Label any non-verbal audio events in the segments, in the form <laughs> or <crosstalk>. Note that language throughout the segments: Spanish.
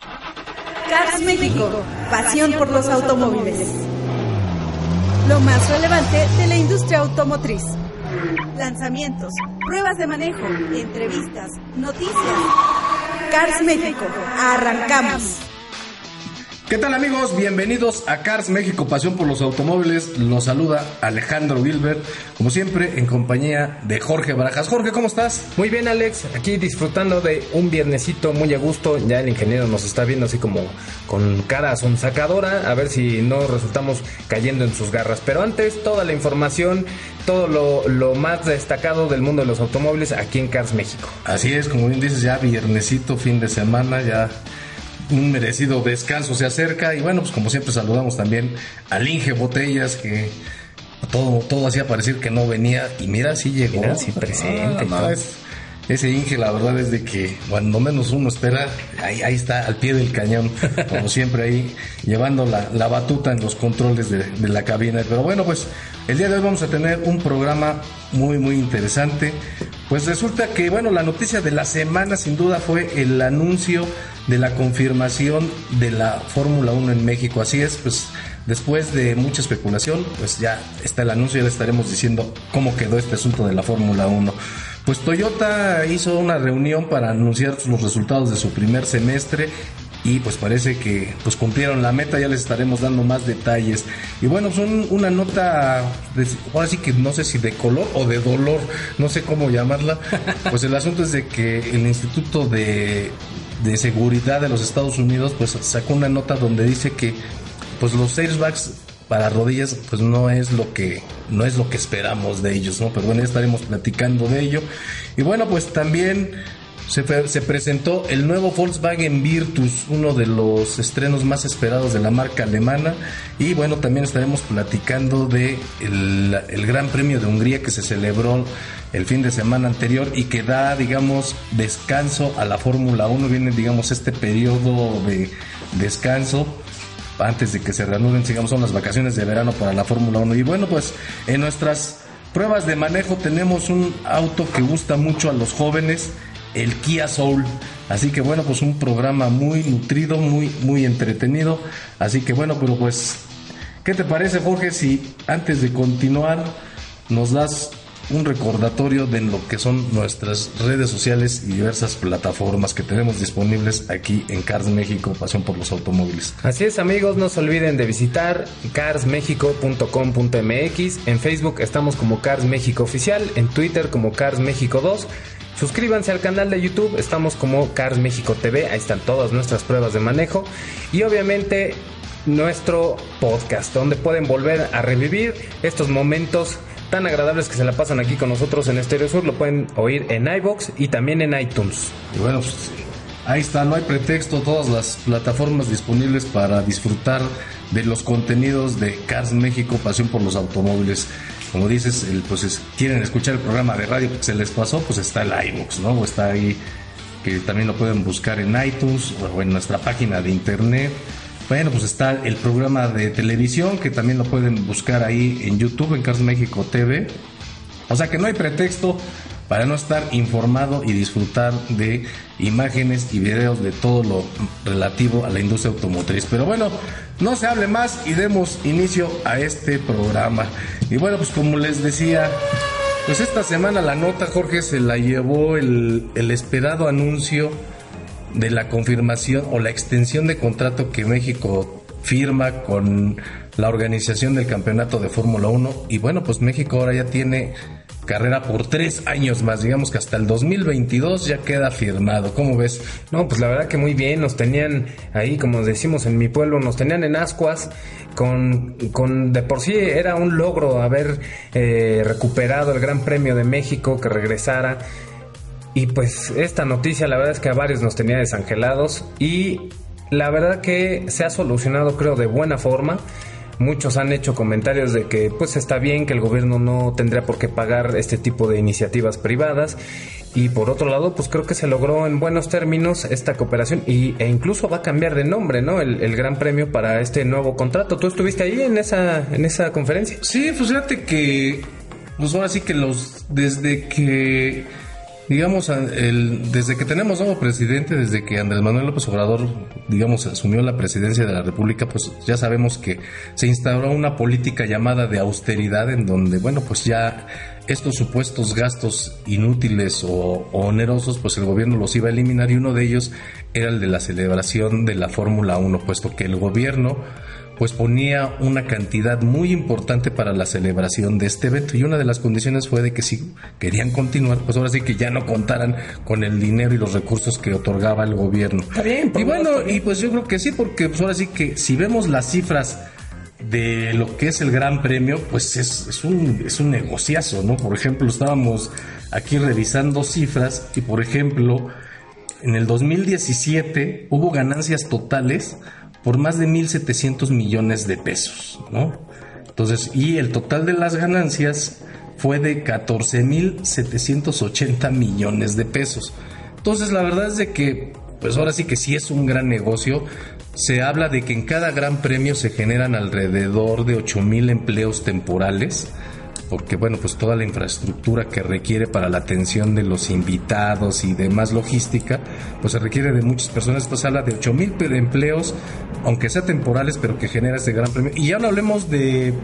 Cars México, pasión por los automóviles. Lo más relevante de la industria automotriz. Lanzamientos, pruebas de manejo, entrevistas, noticias. Cars México, arrancamos. ¿Qué tal amigos? Bienvenidos a Cars México, pasión por los automóviles. Los saluda Alejandro Gilbert, como siempre en compañía de Jorge Barajas. Jorge, ¿cómo estás? Muy bien Alex, aquí disfrutando de un viernesito muy a gusto. Ya el ingeniero nos está viendo así como con cara sacadora, a ver si no resultamos cayendo en sus garras. Pero antes, toda la información, todo lo, lo más destacado del mundo de los automóviles aquí en Cars México. Así es, como bien dices, ya viernesito, fin de semana, ya un merecido descanso se acerca y bueno, pues como siempre saludamos también al Inge Botellas que todo, todo hacía parecer que no venía y mira, sí llegó. Mira, sí presente. Ah, ese Inge la verdad es de que cuando menos uno espera, ahí, ahí está al pie del cañón, <laughs> como siempre ahí llevando la, la batuta en los controles de, de la cabina. Pero bueno, pues el día de hoy vamos a tener un programa muy muy interesante. Pues resulta que bueno, la noticia de la semana sin duda fue el anuncio de la confirmación de la Fórmula 1 en México. Así es, pues después de mucha especulación, pues ya está el anuncio, ya le estaremos diciendo cómo quedó este asunto de la Fórmula 1. Pues Toyota hizo una reunión para anunciar los resultados de su primer semestre y pues parece que pues cumplieron la meta, ya les estaremos dando más detalles. Y bueno, son una nota, de, ahora sí que no sé si de color o de dolor, no sé cómo llamarla. <laughs> Pues el asunto es de que el Instituto de de seguridad de los Estados Unidos pues sacó una nota donde dice que pues los airbags para rodillas pues no es lo que no es lo que esperamos de ellos no pero bueno ya estaremos platicando de ello y bueno pues también se, se, presentó el nuevo Volkswagen Virtus, uno de los estrenos más esperados de la marca alemana. Y bueno, también estaremos platicando de el, el Gran Premio de Hungría que se celebró el fin de semana anterior y que da, digamos, descanso a la Fórmula 1. Viene, digamos, este periodo de descanso antes de que se reanuden, digamos, son las vacaciones de verano para la Fórmula 1. Y bueno, pues en nuestras pruebas de manejo tenemos un auto que gusta mucho a los jóvenes el Kia Soul. Así que bueno, pues un programa muy nutrido, muy, muy entretenido. Así que bueno, pero pues, ¿qué te parece Jorge si antes de continuar nos das un recordatorio de lo que son nuestras redes sociales y diversas plataformas que tenemos disponibles aquí en Cars México, Pasión por los Automóviles. Así es amigos, no se olviden de visitar carsmexico.com.mx, en Facebook estamos como Cars México Oficial, en Twitter como Cars México 2, Suscríbanse al canal de YouTube, estamos como Cars México TV, ahí están todas nuestras pruebas de manejo y obviamente nuestro podcast donde pueden volver a revivir estos momentos tan agradables que se la pasan aquí con nosotros en Estéreo Sur, lo pueden oír en iBox y también en iTunes. Y bueno, pues, ahí está, no hay pretexto, todas las plataformas disponibles para disfrutar de los contenidos de Cars México, pasión por los automóviles como dices, el, pues quieren escuchar el programa de radio que se les pasó, pues está el iVoox, ¿no? O está ahí, que también lo pueden buscar en iTunes o en nuestra página de internet. Bueno, pues está el programa de televisión que también lo pueden buscar ahí en YouTube, en Cars México TV. O sea que no hay pretexto para no estar informado y disfrutar de imágenes y videos de todo lo relativo a la industria automotriz. Pero bueno, no se hable más y demos inicio a este programa. Y bueno, pues como les decía, pues esta semana la nota, Jorge, se la llevó el, esperado anuncio de la confirmación o la extensión de contrato que México firma con la organización del campeonato de Fórmula 1 y bueno pues México ahora ya tiene carrera por tres años más, digamos que hasta el 2022 ya queda firmado. ¿Cómo ves? No, pues la verdad que muy bien, nos tenían ahí, como decimos en mi pueblo, nos tenían en ascuas. Con, con de por sí era un logro haber eh, recuperado el Gran Premio de México, que regresara. Y pues esta noticia la verdad es que a varios nos tenía desangelados y la verdad que se ha solucionado creo de buena forma. Muchos han hecho comentarios de que pues está bien que el gobierno no tendría por qué pagar este tipo de iniciativas privadas y por otro lado pues creo que se logró en buenos términos esta cooperación y, e incluso va a cambiar de nombre, ¿no? El, gran premio para este nuevo contrato. ¿Tú estuviste ahí en esa, en esa conferencia? Sí, pues fíjate que pues ahora sí que los desde que digamos, el, desde que tenemos nuevo presidente, desde que Andrés Manuel López Obrador, digamos, asumió la presidencia de la República, pues ya sabemos que se instauró una política llamada de austeridad en donde, bueno, pues ya estos supuestos gastos inútiles o, o onerosos, pues el gobierno los iba a eliminar y uno de ellos era el de la celebración de la Fórmula 1, puesto que el gobierno pues ponía una cantidad muy importante para la celebración de este evento y una de las condiciones fue de que si querían continuar, pues ahora sí que ya no contaran con el dinero y los recursos que otorgaba el gobierno. Está bien, y bueno, y pues yo creo que sí, porque pues ahora sí que si vemos las cifras de lo que es el Gran Premio, pues es, es, un, es un negociazo, ¿no? Por ejemplo, estábamos aquí revisando cifras y, por ejemplo, en el 2017 hubo ganancias totales por más de 1.700 millones de pesos, ¿no? Entonces, y el total de las ganancias fue de 14.780 millones de pesos. Entonces, la verdad es de que, pues ahora sí que sí es un gran negocio. Se habla de que en cada gran premio se generan alrededor de 8.000 empleos temporales porque bueno, pues toda la infraestructura que requiere para la atención de los invitados y demás logística, pues se requiere de muchas personas. Esto se habla de 8 mil empleos, aunque sea temporales, pero que genera este gran premio. Y ya no hablemos de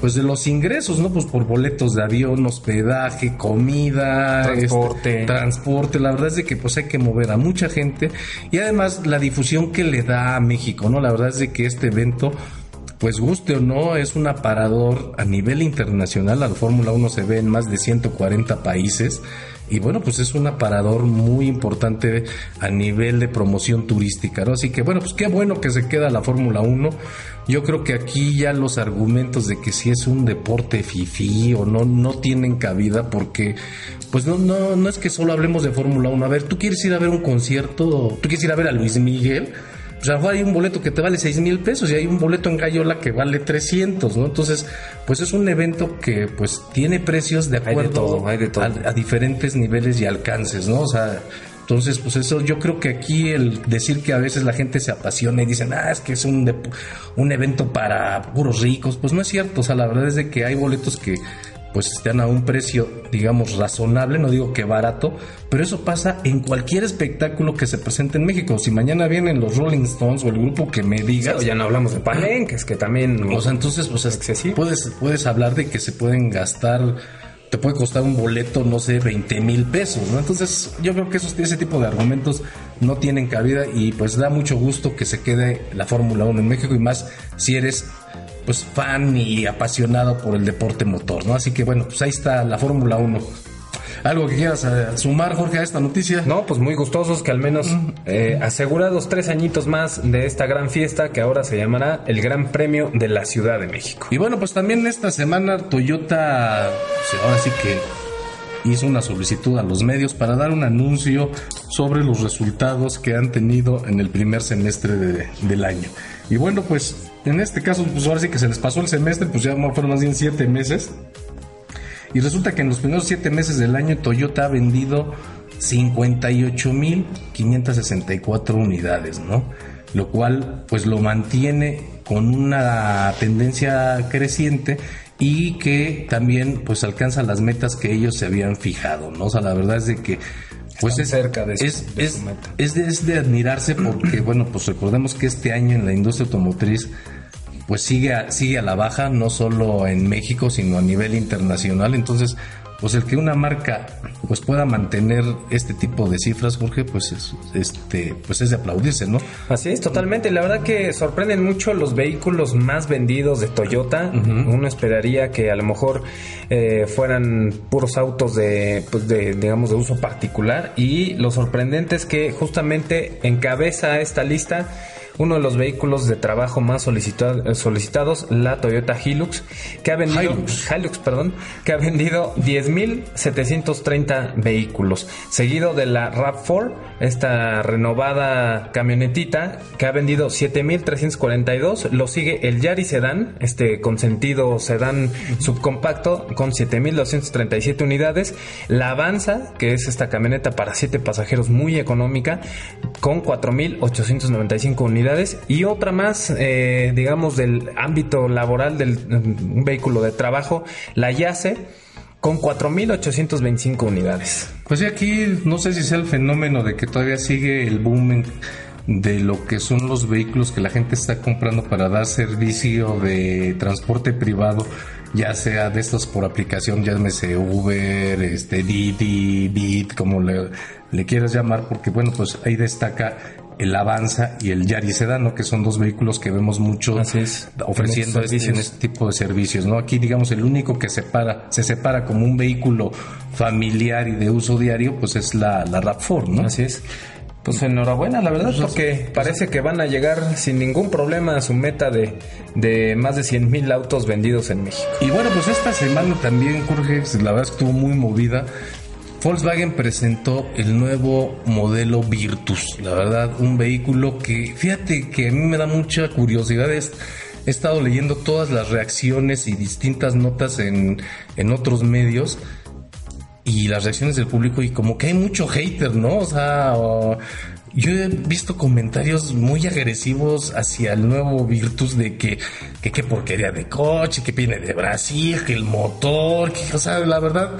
pues de los ingresos, ¿no? Pues por boletos de avión, hospedaje, comida, transporte. Este, transporte. La verdad es de que pues hay que mover a mucha gente y además la difusión que le da a México, ¿no? La verdad es de que este evento pues guste o no, es un aparador a nivel internacional. La Fórmula 1 se ve en más de 140 países. Y bueno, pues es un aparador muy importante a nivel de promoción turística. Así que bueno, pues qué bueno que se queda la Fórmula 1. Yo creo que aquí ya los argumentos de que si es un deporte fifí o no, no tienen cabida porque pues no, no, no es que solo hablemos de Fórmula 1. A ver, tú quieres ir a ver un concierto, tú quieres ir a ver a Luis Miguel pues a lo mejor hay un boleto que te vale 6 mil pesos y hay un boleto en Gallola que vale 300, ¿no? Entonces, pues es un evento que pues tiene precios de acuerdo A, diferentes niveles y alcances, ¿no? O sea, entonces, pues eso, yo creo que aquí el decir que a veces la gente se apasiona y dicen, ah, es que es un, un evento para puros ricos, pues no es cierto, o sea, la verdad es de que hay boletos que pues están a un precio, digamos, razonable, no digo que barato, pero eso pasa en cualquier espectáculo que se presente en México. Si mañana vienen los Rolling Stones o el grupo que me digas. ya no hablamos de palenques, que también. O sea, entonces, pues excesivo. Puedes, puedes hablar de que se pueden gastar te puede costar un boleto, no sé, 20 mil pesos, ¿no? Entonces, yo creo que esos, ese tipo de argumentos no tienen cabida y pues da mucho gusto que se quede la Fórmula 1 en México y más si eres pues fan y apasionado por el deporte motor, ¿no? Así que bueno, pues ahí está la Fórmula 1. ¿Algo que quieras eh, sumar, Jorge, a esta noticia? No, pues muy gustosos que al menos eh, asegurados tres añitos más de esta gran fiesta que ahora se llamará el Gran Premio de la Ciudad de México. Y bueno, pues también esta semana Toyota, pues, ahora sí que hizo una solicitud a los medios para dar un anuncio sobre los resultados que han tenido en el primer semestre del año. Y bueno, pues en este caso, pues ahora sí que se les pasó el semestre, pues ya fueron más bien siete meses. Y resulta que en los primeros siete meses del año Toyota ha vendido 58.564 unidades, ¿no? Lo cual pues lo mantiene con una tendencia creciente y que también pues alcanza las metas que ellos se habían fijado, ¿no? O sea, la verdad es de que pues es cerca de, es, es, es, de, admirarse porque <clears throat> bueno, pues recordemos que este año en la industria automotriz pues sigue a, sigue a la baja, no solo en México, sino a nivel internacional. Entonces, pues el que una marca pues pueda mantener este tipo de cifras, Jorge, pues es, este, pues es de aplaudirse, ¿no? Así es, totalmente. La verdad que sorprenden mucho los vehículos más vendidos de Toyota. Uno esperaría que a lo mejor eh, fueran puros autos de, pues de, digamos, de uso particular. Y lo sorprendente es que justamente encabeza esta lista uno de los vehículos de trabajo más solicitados, la Toyota Hilux, que ha vendido Hilux, perdón, que ha vendido 10.730 vehículos, seguido de la RAV4, esta renovada camionetita que ha vendido 7.342, lo sigue el Yaris Sedan, este consentido sedán subcompacto con 7.237 unidades, la Avanza, que es esta camioneta para 7 pasajeros muy económica, con 4.895 unidades. Y otra más, eh, digamos, del ámbito laboral del un vehículo de trabajo, la Yace con 4.825 unidades. Pues sí, aquí no sé si sea el fenómeno de que todavía sigue el boom de lo que son los vehículos que la gente está comprando para dar servicio de transporte privado, ya sea de estos por aplicación, llámese Uber, este Didi, Bit, como le, le quieras llamar, porque bueno, pues ahí destaca el Avanza y el Yaris Sedano, que son dos vehículos que vemos mucho ofreciendo este, en este tipo de servicios, ¿no? Aquí, digamos, el único que separa, se separa como un vehículo familiar y de uso diario, pues es la, la RAV4, ¿no? Así es. Pues enhorabuena, la verdad, pues, porque pues, parece que van a llegar sin ningún problema a su meta de, de más de 100 mil autos vendidos en México. Y bueno, pues esta semana también, Jorge, la verdad estuvo muy movida Volkswagen presentó el nuevo modelo Virtus, la verdad, un vehículo que, fíjate que a mí me da mucha curiosidad. He estado leyendo todas las reacciones y distintas notas en, en otros medios y las reacciones del público y como que hay mucho hater, ¿no? O sea, yo he visto comentarios muy agresivos hacia el nuevo Virtus de que, que qué porquería de coche, que viene de Brasil, que el motor, que, o sea, la verdad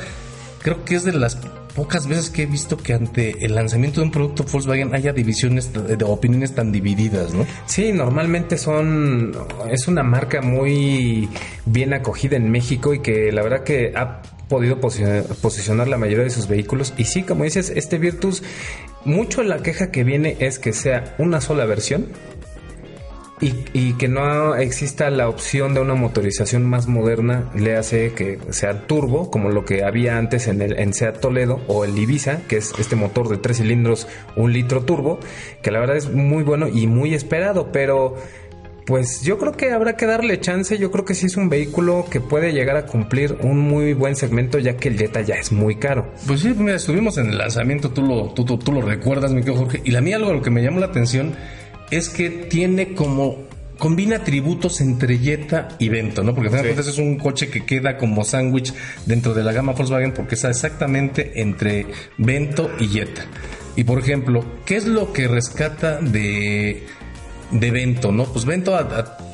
creo que es de las pocas veces que he visto que ante el lanzamiento de un producto Volkswagen haya divisiones de opiniones tan divididas, ¿no? Sí, normalmente son es una marca muy bien acogida en México y que la verdad que ha podido posicionar la mayoría de sus vehículos y sí, como dices, este Virtus mucho la queja que viene es que sea una sola versión y, que no exista la opción de una motorización más moderna, le hace que sea turbo, como lo que había antes en el en Seat Toledo o el Ibiza, que es este motor de tres cilindros, un litro turbo, que la verdad es muy bueno y muy esperado, pero pues yo creo que habrá que darle chance. Yo creo que sí es un vehículo que puede llegar a cumplir un muy buen segmento, ya que el Jetta ya es muy caro. Pues sí, mira, estuvimos en el lanzamiento, tú lo, tú, tú, lo recuerdas, mi querido Jorge. Y a mí algo lo que me llamó la atención es que tiene como combina tributos entre Jetta y Vento, ¿no? Porque al es un coche que queda como sándwich dentro de la gama Volkswagen porque está exactamente entre Vento y Jetta. Y por ejemplo, ¿qué es lo que rescata de de Vento, ¿no? Pues Vento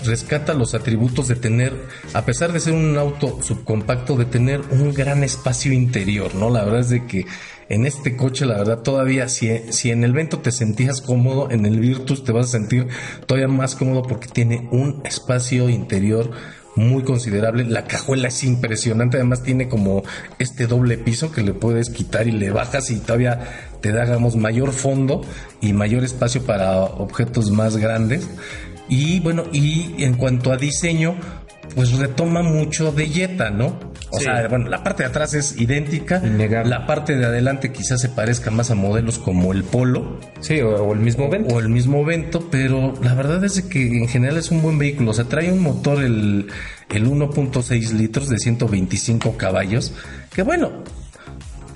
rescata los atributos de tener, a pesar de ser un auto subcompacto, de tener un gran espacio interior, ¿no? La verdad es de que en este coche, la verdad, todavía, si, si en el Vento te sentías cómodo, en el Virtus te vas a sentir todavía más cómodo porque tiene un espacio interior muy considerable. La cajuela es impresionante, además tiene como este doble piso que le puedes quitar y le bajas y todavía te da, digamos, mayor fondo y mayor espacio para objetos más grandes. Y bueno, y en cuanto a diseño, pues retoma mucho de Jetta, ¿no? O sea, bueno, la parte de atrás es idéntica. La parte de adelante quizás se parezca más a modelos como el Polo. Sí, o, el mismo Vento. O el mismo Vento, pero la verdad es que en general es un buen vehículo. O sea, trae un motor, el, el 1.6 litros de 125 caballos, que bueno,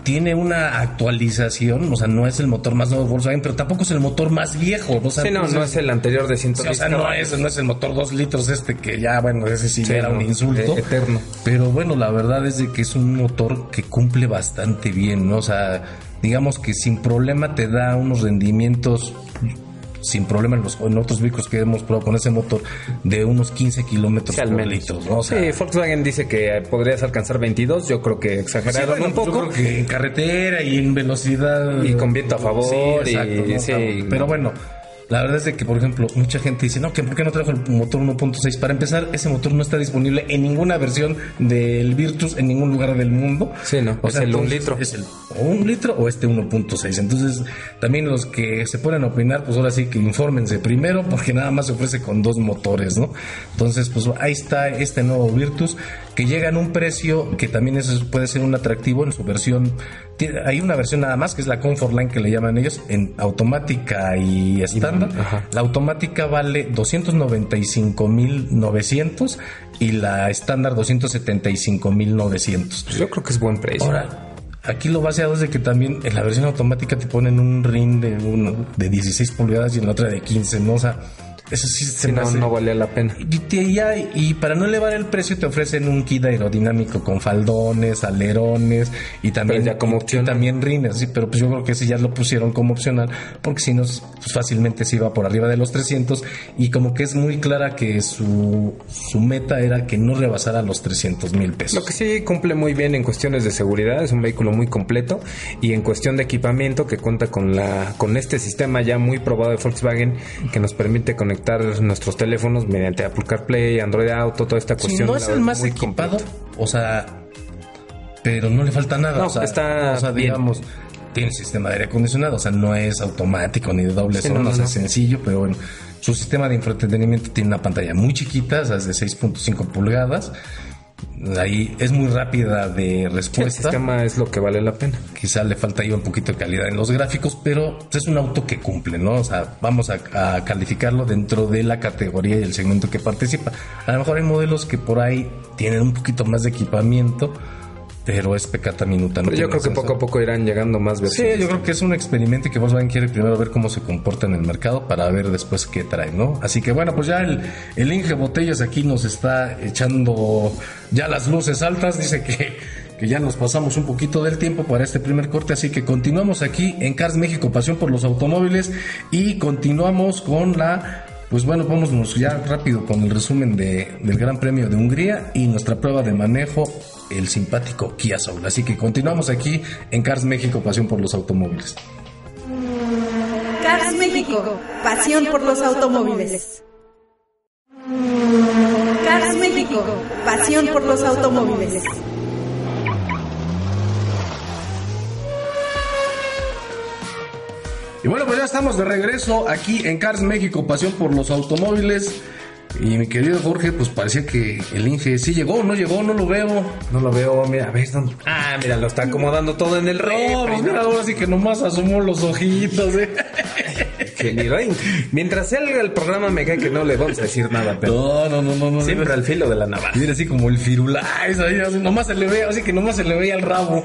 tiene una actualización, o sea, no es el motor más nuevo de Volkswagen, pero tampoco es el motor más viejo, ¿no? sí, no, no es el anterior de 110 O sea, no es, no es el motor 2 litros este que ya, bueno, ese sí, era un insulto. E-, eterno. Pero bueno, la verdad es de que es un motor que cumple bastante bien, ¿no? O sea, digamos que sin problema te da unos rendimientos sin problema en, los, en otros vehículos que hemos probado con ese motor de unos 15 kilómetros por litro. ¿no? sí, Volkswagen dice que podrías alcanzar 22, yo creo que exageraron un poco. Yo creo que en carretera y en velocidad. Y con viento a favor. pero bueno la verdad es de que, por ejemplo, mucha gente dice, no, que ¿por qué no trajo el motor 1.6? Para empezar, ese motor no está disponible en ninguna versión del Virtus en ningún lugar del mundo. Sí, no, o sea, el 1 litro. Es el o un litro o este 1.6. Entonces, también los que se pueden opinar, pues ahora sí que infórmense primero, porque nada más se ofrece con dos motores, ¿no? Entonces, pues ahí está este nuevo Virtus que llega en un precio que también es, puede ser un atractivo en su versión. Hay una versión nada más que es la Comfort Line que le llaman ellos en automática y estándar. La automática vale 295.900 y la estándar 275.900. Pues yo creo que es buen precio. Ahora, aquí lo baseado es de que también en la versión automática te ponen un ring de, uno, de 16 pulgadas y en la otra de 15, ¿no? O sea, eso sí se no, no valía la pena. Y, y, para no elevar el precio te ofrecen un kit aerodinámico con faldones, alerones y también, ya como y, también rines, sí, pero pues yo creo que ese ya lo pusieron como opcional porque si no pues fácilmente se iba por arriba de los 300 y como que es muy clara que su, su meta era que no rebasara los 300 mil pesos. Lo que sí cumple muy bien en cuestiones de seguridad, es un vehículo muy completo y en cuestión de equipamiento que cuenta con la con este sistema ya muy probado de Volkswagen que nos permite conectar nuestros teléfonos mediante Apple CarPlay, Android Auto, toda esta cuestión. no es el más equipado, o sea, pero no le falta nada. No, o sea, está, o sea, digamos, tiene sistema de aire acondicionado, o sea, no es automático ni de doble sí, zona, es sencillo, pero bueno. Su sistema de entretenimiento tiene una pantalla muy chiquita, o sea, es de 6.5 pulgadas ahí es muy rápida de respuesta. El sistema es lo que vale la pena. Quizá le falta ahí un poquito de calidad en los gráficos, pero es un auto que cumple, ¿no? O sea, vamos a, calificarlo dentro de la categoría y el segmento que participa. A lo mejor hay modelos que por ahí tienen un poquito más de equipamiento, pero es pecata minuta. No yo creo que poco a poco irán llegando más versiones. Sí, yo creo que es un experimento que Volkswagen quiere primero ver cómo se comporta en el mercado para ver después qué trae, ¿no? Así que bueno, pues ya el, el Inge Botellas aquí nos está echando ya las luces altas, dice que, que ya nos pasamos un poquito del tiempo para este primer corte, así que continuamos aquí en Cars México, pasión por los automóviles y continuamos con la pues bueno, vámonos ya rápido con el resumen de, del Gran Premio de Hungría y nuestra prueba de manejo el simpático Kia Soul. Así que continuamos aquí en Cars México, pasión por los automóviles. Cars México, pasión por los automóviles. Cars México, pasión por los automóviles. Y bueno, pues ya estamos de regreso aquí en Cars México, pasión por los automóviles. Y mi querido Jorge, pues parecía que el Inge sí llegó, no llegó, no lo veo. No lo veo, mira, a ver, ¿dónde? Ah, mira, lo está acomodando todo en el. No, pues mira, ahora sí que nomás asomó los ojitos, eh. <laughs> Mientras salga el programa me cae que no le vamos a decir nada, pero. No, no, no, no. no siempre al filo de la navaja. Mira, así como el firulais, así, nomás se le ve, así que nomás se le veía el rabo.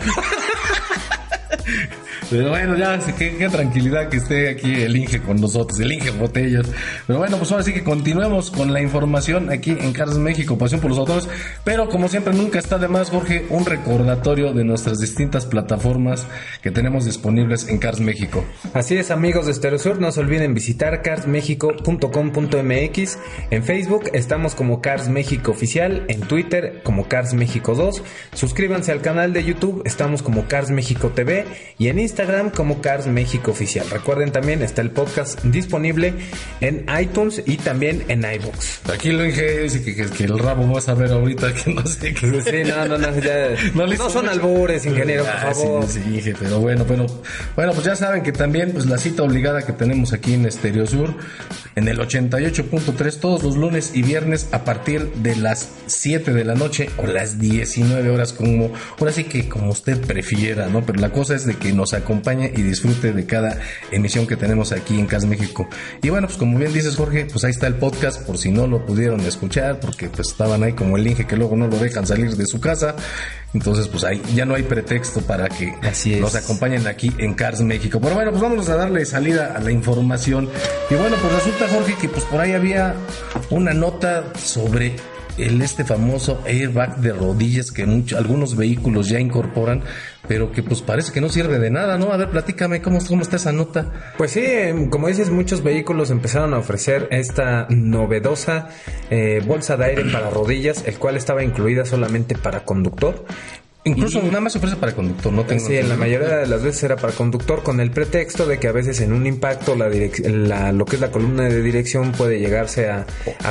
Pero bueno, ya, qué, qué, tranquilidad que esté aquí el Inge con nosotros, el Inge Botellas. Pero bueno, pues ahora sí que continuemos con la información aquí en Cars México, Pasión por los Autores. Pero como siempre, nunca está de más, Jorge, un recordatorio de nuestras distintas plataformas que tenemos disponibles en Cars México. Así es, amigos de Sur, no se olviden visitar carsmexico.com.mx. En Facebook estamos como Cars México Oficial, en Twitter como Cars México 2. Suscríbanse al canal de YouTube, estamos como Cars México TV y en Instagram como Cars México Oficial. Recuerden también está el podcast disponible en iTunes y también en iBooks. Aquí lo dije, dice que, el rabo vas a ver ahorita que no sé qué. Sí, no, no, no, ya, <laughs> no, son albures, ingeniero, por ah, favor. Sí, sí, pero bueno, bueno, bueno, pues ya saben que también pues la cita obligada que tenemos aquí en Estereo Sur en el 88.3 todos los lunes y viernes a partir de las 7 de la noche o las 19 horas como ahora sí que como usted prefiera, ¿no? Pero la cosa es de que nos acompañe acompañe y disfrute de cada emisión que tenemos aquí en Cas México. Y bueno, pues como bien dices Jorge, pues ahí está el podcast por si no lo pudieron escuchar, porque pues estaban ahí como el Inge que luego no lo dejan salir de su casa. Entonces, pues ahí ya no hay pretexto para que nos acompañen aquí en Cars México. Pero bueno, pues vamos a darle salida a la información. Y bueno, pues resulta, Jorge, que pues por ahí había una nota sobre el este famoso airbag de rodillas que muchos, algunos vehículos ya incorporan, pero que pues parece que no sirve de nada, ¿no? A ver, platícame cómo, cómo está esa nota. Pues sí, em, como dices, muchos vehículos empezaron a ofrecer esta novedosa eh, bolsa de aire para rodillas, el cual estaba incluida solamente para conductor. Incluso nada más se ofrece para conductor, no tengo Sí, en la mayoría de las veces era para conductor con el pretexto de que a veces en un impacto la, la lo que es la columna de dirección puede llegarse a,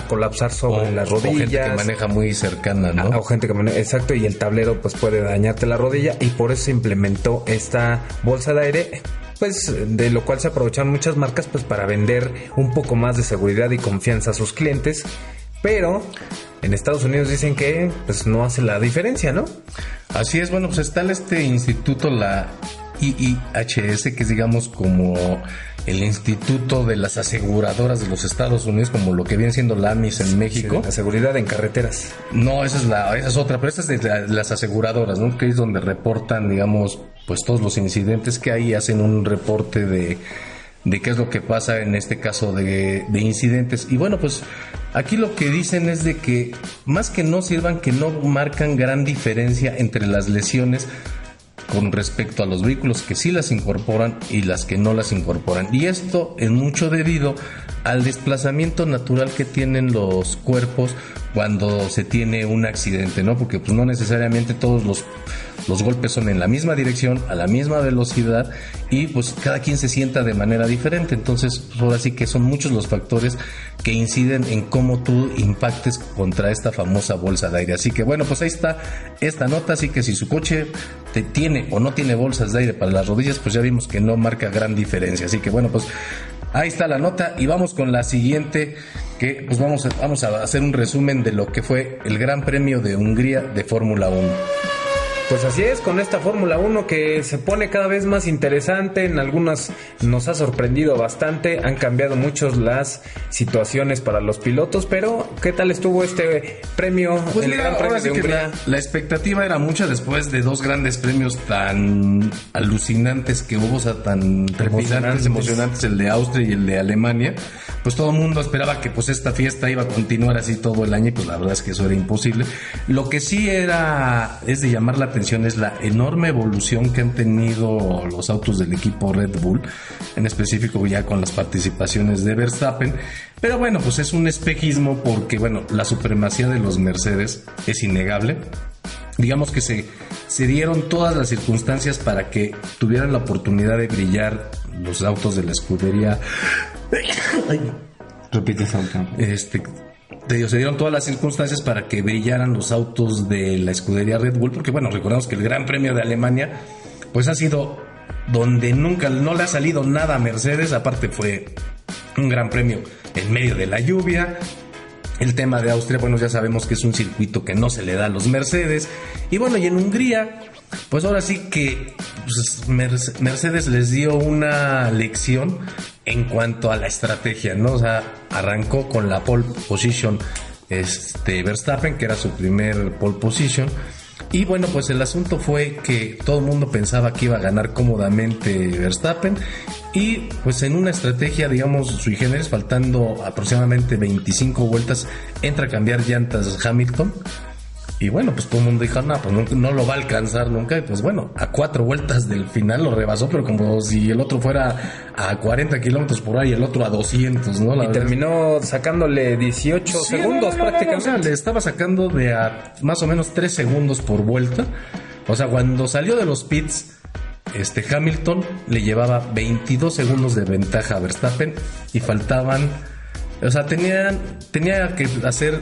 colapsar sobre las rodillas. O gente que maneja muy cercana, ¿no? o gente que maneja, exacto, y el tablero pues puede dañarte la rodilla y por eso se implementó esta bolsa de aire pues de lo cual se aprovechan muchas marcas pues para vender un poco más de seguridad y confianza a sus clientes pero en Estados Unidos dicen que pues no hace la diferencia, ¿no? Así es, bueno, pues está este instituto, la IIHS, que es digamos como el Instituto de las Aseguradoras de los Estados Unidos, como lo que viene siendo la AMIS en México. la seguridad en carreteras. No, esa es la, esa es otra, pero esta es de las aseguradoras, ¿no? Que es donde reportan, digamos, pues todos los incidentes que hay, hacen un reporte de, de qué es lo que pasa en este caso de, de incidentes. Y bueno, pues aquí lo que dicen es de que más que no sirvan, que no marcan gran diferencia entre las lesiones con respecto a los vehículos que sí las incorporan y las que no las incorporan. Y esto es mucho debido al desplazamiento natural que tienen los cuerpos cuando se tiene un accidente, ¿no? Porque pues no necesariamente todos los, los golpes son en la misma dirección, a la misma velocidad y pues cada quien se sienta de manera diferente. Entonces, ahora sí que son muchos los factores que inciden en cómo tú impactes contra esta famosa bolsa de aire. Así que bueno, pues ahí está esta nota, así que si su coche te tiene o no tiene bolsas de aire para las rodillas, pues ya vimos que no marca gran diferencia. Así que bueno, pues ahí está la nota y vamos con la siguiente que pues vamos vamos a hacer un resumen de lo que fue el Gran Premio de Hungría de Fórmula 1. Pues así es, con esta Fórmula 1 que se pone cada vez más interesante, en algunas nos ha sorprendido bastante, han cambiado mucho las situaciones para los pilotos, pero ¿qué tal estuvo este premio, pues el Gran Premio de Hungría? La, expectativa era mucha después de dos grandes premios tan alucinantes que hubo, o sea, tan trepidantes, emocionantes, el de Austria y el de Alemania. Pues todo el mundo esperaba que pues esta fiesta iba a continuar así todo el año y pues la verdad es que eso era imposible. Lo que sí era es de llamar la atención es la enorme evolución que han tenido los autos del equipo Red Bull, en específico ya con las participaciones de Verstappen. Pero bueno, pues es un espejismo porque, bueno, la supremacía de los Mercedes es innegable. Digamos que se, se dieron todas las circunstancias para que tuvieran la oportunidad de brillar los autos de la escudería. <coughs> Repite, Este, se dieron todas las circunstancias para que brillaran los autos de la escudería Red Bull, porque bueno, recordemos que el Gran Premio de Alemania, pues ha sido donde nunca no le ha salido nada a Mercedes, aparte fue un gran premio en medio de la lluvia. El tema de Austria, bueno, ya sabemos que es un circuito que no se le da a los Mercedes. Y bueno, y en Hungría, pues ahora sí que pues, Mercedes les dio una lección en cuanto a la estrategia, ¿no? O sea, arrancó con la pole position este Verstappen, que era su primer pole position. Y bueno, pues el asunto fue que todo el mundo pensaba que iba a ganar cómodamente Verstappen. Y pues en una estrategia, digamos, sui generis, faltando aproximadamente 25 vueltas, entra a cambiar llantas Hamilton y bueno, pues todo el mundo dijo, no, pues no, lo va a alcanzar nunca. Y pues bueno, a cuatro vueltas del final lo rebasó, pero como si el otro fuera a 40 kilómetros por hora y el otro a 200, ¿no? y terminó sacándole 18 segundos prácticamente. le estaba sacando de a más o menos 3 segundos por vuelta. O sea, cuando salió de los pits, este Hamilton le llevaba 22 segundos de ventaja a Verstappen y faltaban, o sea, tenían, tenía que hacer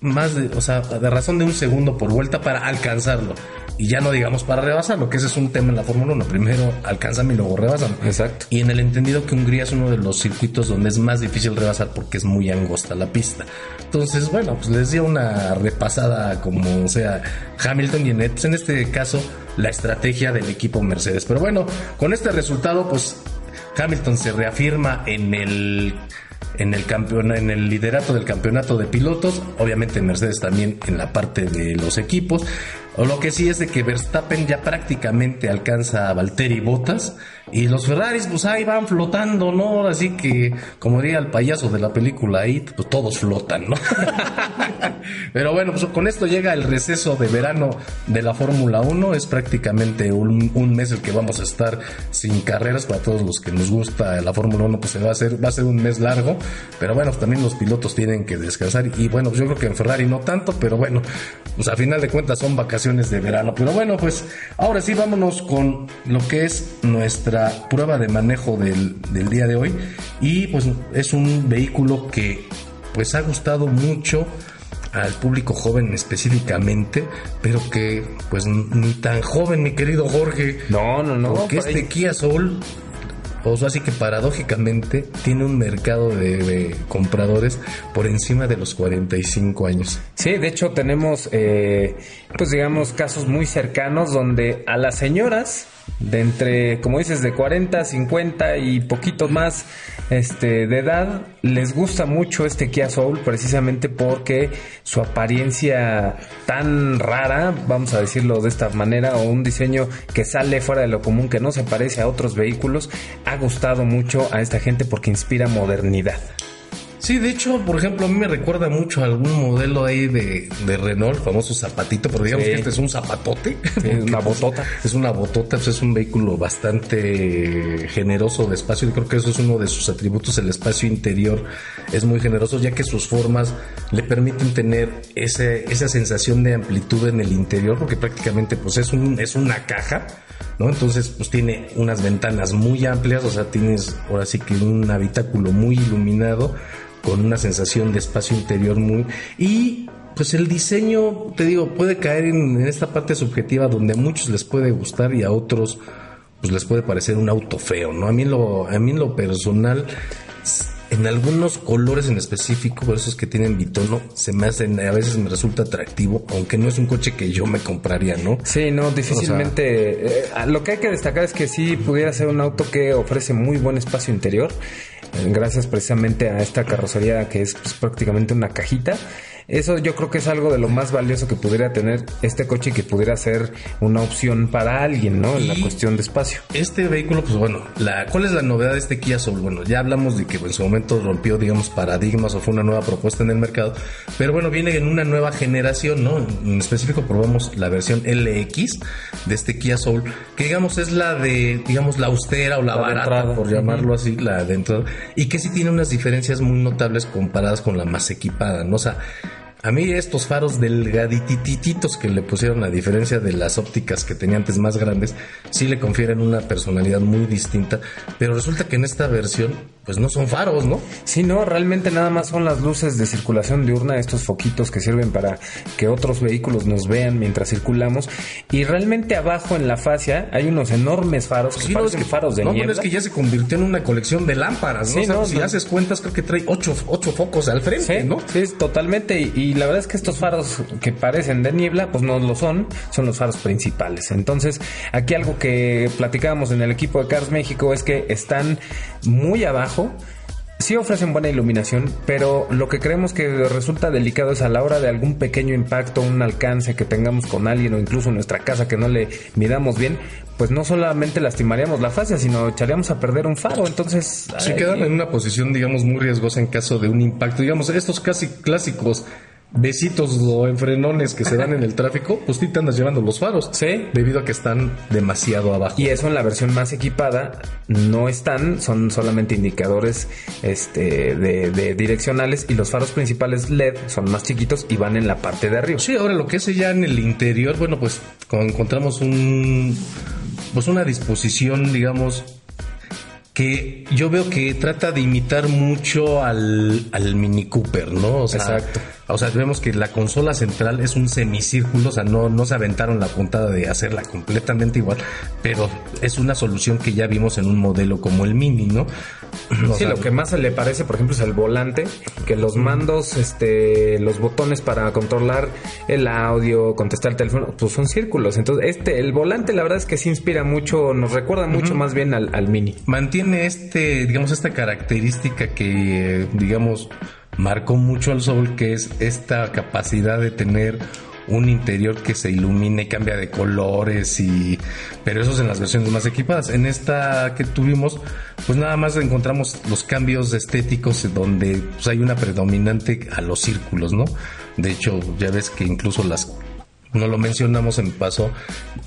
más de, o sea, de razón de un segundo por vuelta para alcanzarlo. Y ya no digamos para rebasarlo, que ese es un tema en la Fórmula 1. Primero alcanzan y luego rebasan. Exacto. Y en el entendido que Hungría es uno de los circuitos donde es más difícil rebasar porque es muy angosta la pista. Entonces, bueno, pues les dio una repasada como sea Hamilton y en, pues en este caso la estrategia del equipo Mercedes. Pero bueno, con este resultado, pues Hamilton se reafirma en el en el campeón, en el liderato del campeonato de pilotos, obviamente Mercedes también en la parte de los equipos. O lo que sí es de que Verstappen ya prácticamente alcanza a Valtteri Bottas y los Ferraris pues ahí van flotando, ¿no? Así que como diría el payaso de la película ahí, pues todos flotan, ¿no? <laughs> Pero bueno, pues con esto llega el receso de verano de la Fórmula 1, es prácticamente un, mes el que vamos a estar sin carreras para todos los que nos gusta la Fórmula 1, pues se va a hacer va a ser un mes largo, pero bueno, también los pilotos tienen que descansar y bueno, pues yo creo que en Ferrari no tanto, pero bueno, pues a final de cuentas son vacaciones de verano. Pero bueno, pues ahora sí vámonos con lo que es nuestra prueba de manejo del, del día de hoy. Y pues es un vehículo que pues ha gustado mucho al público joven específicamente, pero que pues ni tan joven, mi querido Jorge. No, no, no. Porque este Kia Soul o sea, así que paradójicamente tiene un mercado de, compradores por encima de los 45 años. Sí, de hecho tenemos, eh, pues digamos, casos muy cercanos donde a las señoras de entre, como dices, de 40, 50 y poquito más este, de edad, les gusta mucho este Kia Soul precisamente porque su apariencia tan rara, vamos a decirlo de esta manera, o un diseño que sale fuera de lo común, que no se parece a otros vehículos, ha gustado mucho a esta gente porque inspira modernidad. Sí, de hecho, por ejemplo, a mí me recuerda mucho a algún modelo ahí de, de Renault, famoso zapatito, pero digamos que este es un zapatote. Es una <laughs> botota. Es una botota, pues es un vehículo bastante generoso de espacio. y creo que eso es uno de sus atributos. El espacio interior es muy generoso, ya que sus formas le permiten tener ese, esa sensación de amplitud en el interior, porque prácticamente pues es, un, es una caja. ¿No? Entonces, pues tiene unas ventanas muy amplias, o sea, tienes ahora sí que un habitáculo muy iluminado, con una sensación de espacio interior muy... Y pues el diseño, te digo, puede caer en, esta parte subjetiva donde a muchos les puede gustar y a otros pues les puede parecer un auto feo, ¿no? A mí lo, a mí en lo personal, en algunos colores en específico, por esos que tienen bitono, se me hacen, a veces me resulta atractivo, aunque no es un coche que yo me compraría, ¿no? Sí, no, difícilmente. Eh, lo que hay que destacar es que sí pudiera ser un auto que ofrece muy buen espacio interior gracias precisamente a esta carrocería que es pues, prácticamente una cajita eso yo creo que es algo de lo más valioso que pudiera tener este coche y que pudiera ser una opción para alguien, ¿no? En la cuestión de espacio. Este vehículo, pues bueno, la, ¿cuál es la novedad de este Kia Soul? Bueno, ya hablamos de que en su momento rompió, digamos, paradigmas o fue una nueva propuesta en el mercado, pero bueno, viene en una nueva generación, ¿no? En específico probamos la versión LX de este Kia Soul, que digamos es la de, digamos, la austera o la, barata, por llamarlo así, la de entrada, y que sí tiene unas diferencias muy notables comparadas con la más equipada, ¿no? O sea, a mí estos faros delgaditititos que le pusieron a diferencia de las ópticas que tenía antes más grandes, sí le confieren una personalidad muy distinta, pero resulta que en esta versión pues no son faros, ¿no? Sí, no, realmente nada más son las luces de circulación diurna, estos foquitos que sirven para que otros vehículos nos vean mientras circulamos. Y realmente abajo en la fascia hay unos enormes faros que parecen faros de no, niebla. No, es que ya se convirtió en una colección de lámparas, ¿no? Sí, no, si haces cuentas, creo que trae ocho, ocho focos al frente, ¿no? Sí, totalmente. Y, y, la verdad es que estos faros que parecen de niebla, pues no lo son, son los faros principales. Entonces, aquí algo que platicábamos en el equipo de Cars México es que están muy abajo Sí ofrecen buena iluminación, pero lo que creemos que resulta delicado es a la hora de algún pequeño impacto, un alcance que tengamos con alguien o incluso en nuestra casa que no le midamos bien, pues no solamente lastimaríamos la fascia, sino echaríamos a perder un faro. Entonces... Sí, quedan en una posición, digamos, muy riesgosa en caso de un impacto. Digamos, estos casi clásicos besitos o enfrenones que se dan en el tráfico, pues sí te andas llevando los faros. Sí. Debido a que están demasiado abajo. Y eso en la versión más equipada no están, son solamente indicadores este, de, direccionales y los faros principales LED son más chiquitos y van en la parte de arriba. Sí, ahora lo que es ya en el interior, bueno, pues encontramos un, pues una disposición, digamos, que yo veo que trata de imitar mucho al, al Mini Cooper, ¿no? O sea, Exacto. O sea, vemos que la consola central es un semicírculo, o sea, no, no se aventaron la puntada de hacerla completamente igual, pero es una solución que ya vimos en un modelo como el Mini, ¿no? sí, lo que más se le parece, por ejemplo, es el volante, que los mandos, este, los botones para controlar el audio, contestar el teléfono, pues son círculos. Entonces, este, el volante, la verdad es que se inspira mucho, nos recuerda mucho más bien al, al Mini. Mantiene este, digamos, esta característica que, digamos, marcó mucho al Soul, que es esta capacidad de tener un interior que se ilumine cambia de colores y pero eso es en las versiones más equipadas. En esta que tuvimos pues nada más encontramos los cambios estéticos donde pues, hay una predominante a los círculos no de hecho ya ves que incluso las no lo mencionamos en paso,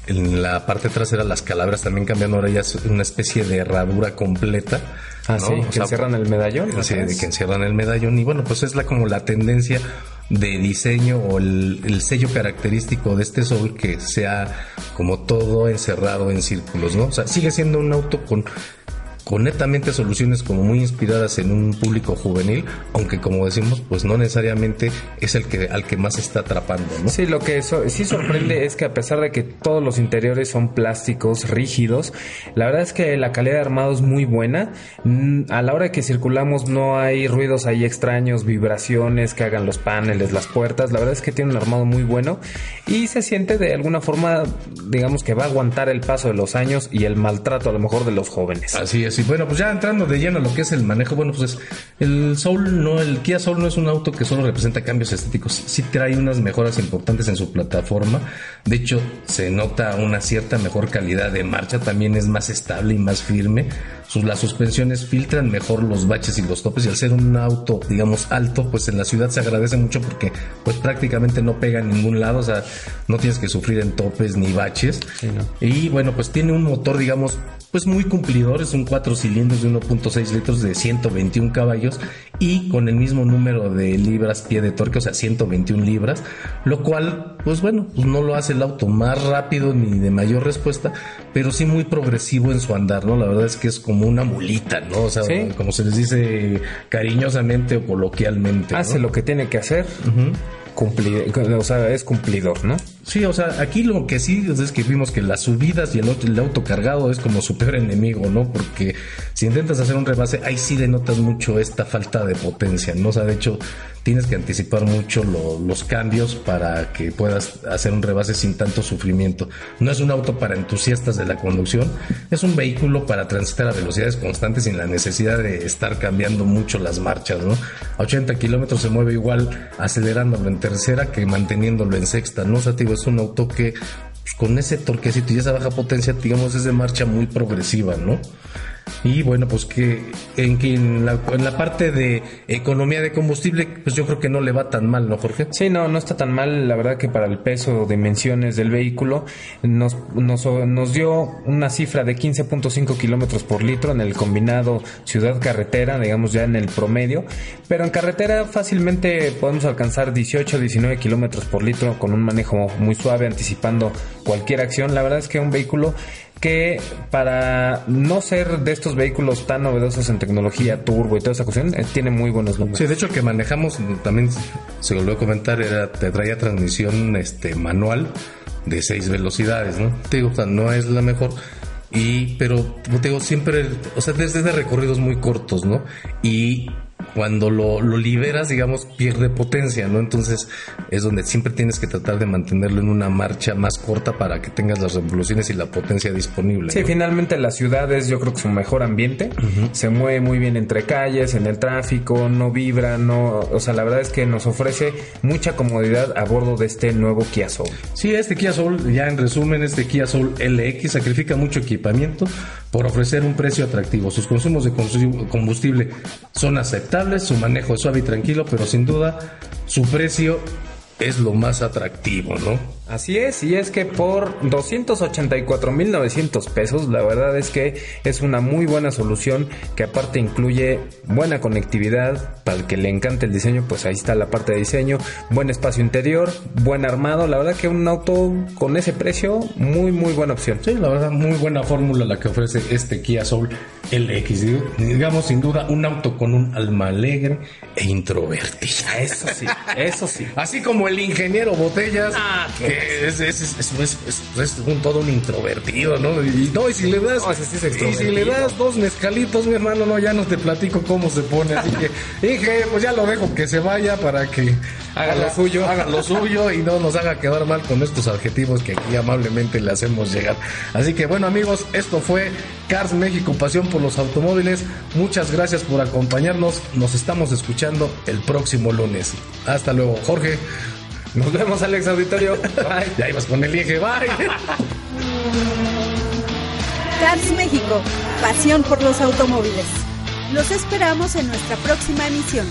en la parte trasera las calabras también cambian, ahora ya es una especie de herradura completa. Ah, sí, que encierran el medallón. Sí, que encierran el medallón. Y bueno, pues es la como la tendencia de diseño o el, sello característico de este Soul que sea como todo encerrado en círculos, ¿no? O sea, sigue siendo un auto con con netamente soluciones como muy inspiradas en un público juvenil, aunque como decimos, pues no necesariamente es el que al que más está atrapando, ¿no? Sí, lo que sí sorprende es que a pesar de que todos los interiores son plásticos, rígidos, la verdad es que la calidad de armado es muy buena. Mm, a la hora que circulamos no hay ruidos ahí extraños, vibraciones que hagan los paneles, las puertas. La verdad es que tiene un armado muy bueno y se siente de alguna forma, digamos que va a aguantar el paso de los años y el maltrato a lo mejor de los jóvenes. Así es. Y bueno, pues ya entrando de lleno a lo que es el manejo, bueno, pues el Soul no, el Kia Soul no es un auto que solo representa cambios estéticos, sí trae unas mejoras importantes en su plataforma. De hecho, se nota una cierta mejor calidad de marcha, también es más estable y más firme. Sus, las suspensiones filtran mejor los baches y los topes y al ser un auto, digamos, alto, pues en la ciudad se agradece mucho porque pues prácticamente no pega en ningún lado, o sea, no tienes que sufrir en topes ni baches. Y bueno, pues tiene un motor, digamos, pues muy cumplidor, es un 4 cilindros de 1.6 litros de 121 caballos y con el mismo número de libras pie de torque, o sea, 121 libras, lo cual, pues bueno, pues no lo hace el auto más rápido ni de mayor respuesta, pero sí muy progresivo en su andar, ¿no? La verdad es que es como una mulita, ¿no? O sea, como se les dice cariñosamente o coloquialmente. Hace lo que tiene que hacer. o sea, es cumplidor, ¿no? Sí, o sea, aquí lo que sí es que vimos que las subidas y el, el auto cargado es como su peor enemigo, ¿no? Porque si intentas hacer un rebase, ahí sí denotas mucho esta falta de potencia, ¿no? O sea, de hecho, tienes que anticipar mucho los cambios para que puedas hacer un rebase sin tanto sufrimiento. No es un auto para entusiastas de la conducción, es un vehículo para transitar a velocidades constantes sin la necesidad de estar cambiando mucho las marchas, ¿no? A 80 kilómetros se mueve igual acelerándolo en tercera que manteniéndolo en sexta, ¿no? O sea, es un auto que pues, con ese torquecito y esa baja potencia, digamos, es de marcha muy progresiva, ¿no? Y bueno, pues que en, la, en, la, parte de economía de combustible, pues yo creo que no le va tan mal, ¿no, Jorge? Sí, no, no está tan mal. La verdad que para el peso dimensiones del vehículo nos, nos, nos dio una cifra de 15.5 kilómetros por litro en el combinado ciudad-carretera, digamos ya en el promedio. Pero en carretera fácilmente podemos alcanzar 18 19 kilómetros por litro con un manejo muy suave, anticipando cualquier acción. La verdad es que un vehículo que para no ser de estos vehículos tan novedosos en tecnología, turbo y toda esa cuestión, eh, tiene muy buenos números. Sí, de hecho que manejamos, también se volvió a comentar, era, te traía transmisión este manual de seis velocidades, ¿no? Te digo, no es la mejor. Y, pero, te digo, siempre, o sea, desde de recorridos muy cortos, ¿no? Y cuando lo, lo, liberas, digamos, pierde potencia, ¿no? Entonces es donde siempre tienes que tratar de mantenerlo en una marcha más corta para que tengas las revoluciones y la potencia disponible. Sí, finalmente la ciudad es yo creo que su mejor ambiente, se mueve muy bien entre calles, en el tráfico, no vibra, no, o sea, la verdad es que nos ofrece mucha comodidad a bordo de este nuevo Kia Soul. Sí, este Kia Soul, ya en resumen, este Kia Soul LX sacrifica mucho equipamiento por ofrecer un precio atractivo. Sus consumos de combustible son aceptables su manejo es suave y tranquilo, pero sin duda su precio es lo más atractivo, ¿no? Así es, y es que por 284.900 pesos, la verdad es que es una muy buena solución que aparte incluye buena conectividad, para el que le encante el diseño, pues ahí está la parte de diseño, buen espacio interior, buen armado, la verdad que un auto con ese precio, muy muy buena opción. Sí, la verdad, muy buena fórmula la que ofrece este Kia Soul LX, digamos sin duda un auto con un alma alegre e introvertida. <laughs> Eso sí, eso sí. Así como el ingeniero Botellas. Ah, es, es, un, todo un introvertido, ¿no? Y, no, y si le das, y si le das dos mezcalitos, mi hermano, no, ya no te platico cómo se pone. Así que, <laughs> dije, pues ya lo dejo que se vaya para que haga lo suyo. Haga lo suyo y no nos haga quedar mal con estos adjetivos que aquí amablemente le hacemos llegar. Así que, bueno, amigos, esto fue Cars México, pasión por los automóviles. Muchas gracias por acompañarnos. Nos estamos escuchando el próximo lunes. Hasta luego, Jorge. Nos vemos, Alex Auditorio. Bye. Ya ibas con el eje. Bye. Cars México, pasión por los automóviles. Los esperamos en nuestra próxima emisión.